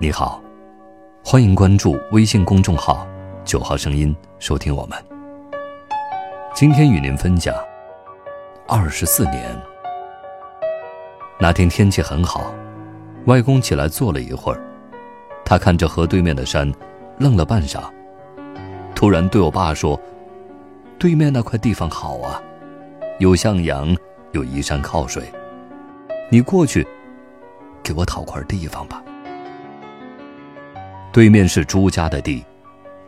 你好，欢迎关注微信公众号“九号声音”，收听我们。今天与您分享二十四年。那天天气很好，外公起来坐了一会儿，他看着河对面的山，愣了半晌，突然对我爸说：“对面那块地方好啊，有向阳，有依山靠水，你过去给我讨块地方吧。”对面是朱家的地，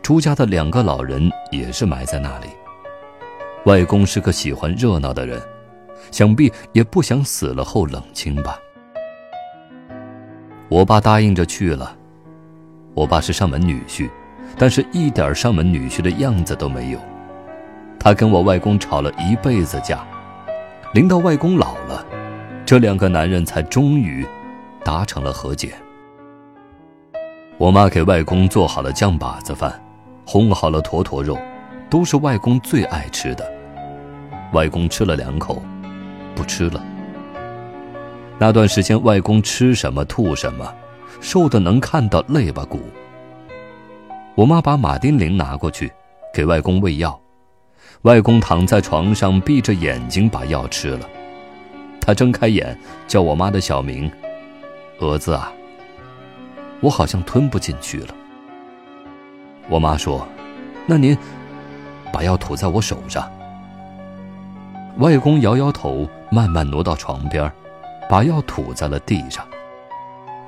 朱家的两个老人也是埋在那里。外公是个喜欢热闹的人，想必也不想死了后冷清吧。我爸答应着去了。我爸是上门女婿，但是一点上门女婿的样子都没有。他跟我外公吵了一辈子架，临到外公老了，这两个男人才终于达成了和解。我妈给外公做好了酱把子饭，烘好了坨坨肉，都是外公最爱吃的。外公吃了两口，不吃了。那段时间，外公吃什么吐什么，瘦的能看到肋巴骨。我妈把马丁啉拿过去，给外公喂药。外公躺在床上，闭着眼睛把药吃了。他睁开眼，叫我妈的小名：“蛾子啊。”我好像吞不进去了。我妈说：“那您把药吐在我手上。”外公摇摇头，慢慢挪到床边，把药吐在了地上。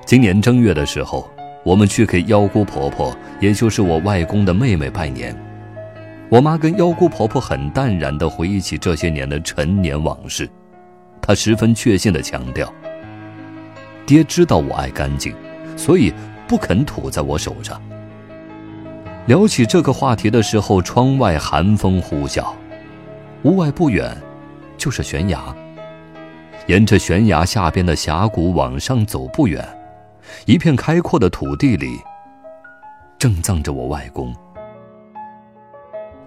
今年正月的时候，我们去给幺姑婆婆，也就是我外公的妹妹拜年。我妈跟幺姑婆婆很淡然地回忆起这些年的陈年往事，她十分确信地强调：“爹知道我爱干净。”所以不肯吐在我手上。聊起这个话题的时候，窗外寒风呼啸，屋外不远就是悬崖。沿着悬崖下边的峡谷往上走不远，一片开阔的土地里，正葬着我外公。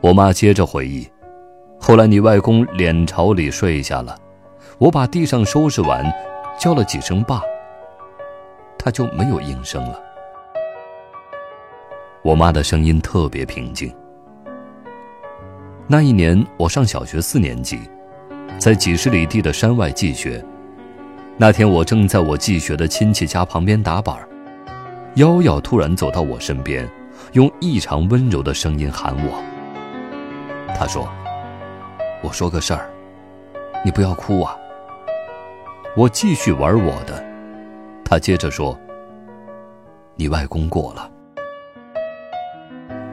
我妈接着回忆，后来你外公脸朝里睡下了，我把地上收拾完，叫了几声爸。他就没有应声了。我妈的声音特别平静。那一年我上小学四年级，在几十里地的山外寄学。那天我正在我寄学的亲戚家旁边打板瑶瑶突然走到我身边，用异常温柔的声音喊我。她说：“我说个事儿，你不要哭啊。”我继续玩我的。他接着说：“你外公过了。”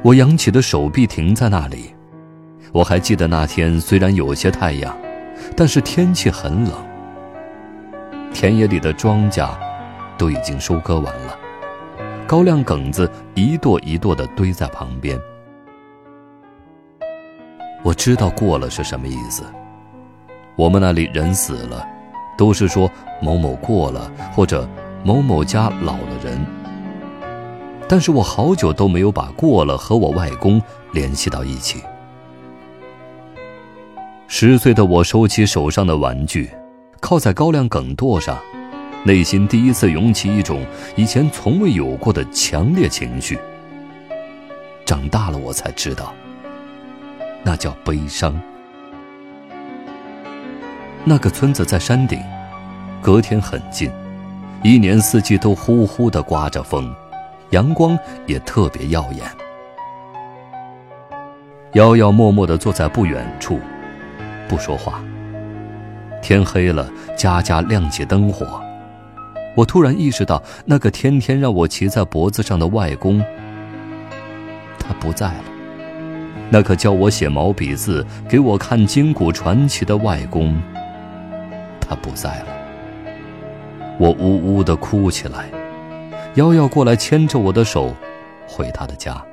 我扬起的手臂停在那里。我还记得那天虽然有些太阳，但是天气很冷。田野里的庄稼都已经收割完了，高粱梗子一垛一垛的堆在旁边。我知道“过了”是什么意思。我们那里人死了，都是说某某过了，或者。某某家老了人，但是我好久都没有把过了和我外公联系到一起。十岁的我收起手上的玩具，靠在高粱梗垛上，内心第一次涌起一种以前从未有过的强烈情绪。长大了我才知道，那叫悲伤。那个村子在山顶，隔天很近。一年四季都呼呼的刮着风，阳光也特别耀眼。瑶瑶默默地坐在不远处，不说话。天黑了，家家亮起灯火。我突然意识到，那个天天让我骑在脖子上的外公，他不在了。那个教我写毛笔字、给我看金谷传奇的外公，他不在了。我呜呜地哭起来，瑶瑶过来牵着我的手，回他的家。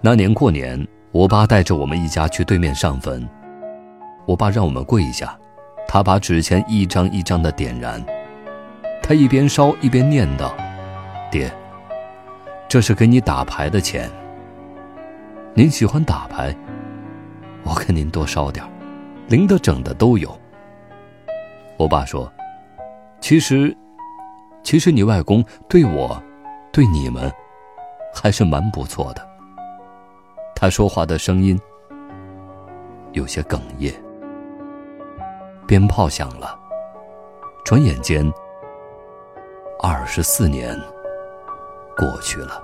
那年过年，我爸带着我们一家去对面上坟，我爸让我们跪下，他把纸钱一张一张地点燃，他一边烧一边念叨：“爹，这是给你打牌的钱。您喜欢打牌，我给您多烧点零的整的都有。”我爸说。其实，其实你外公对我对你们还是蛮不错的。他说话的声音有些哽咽。鞭炮响了，转眼间，二十四年过去了。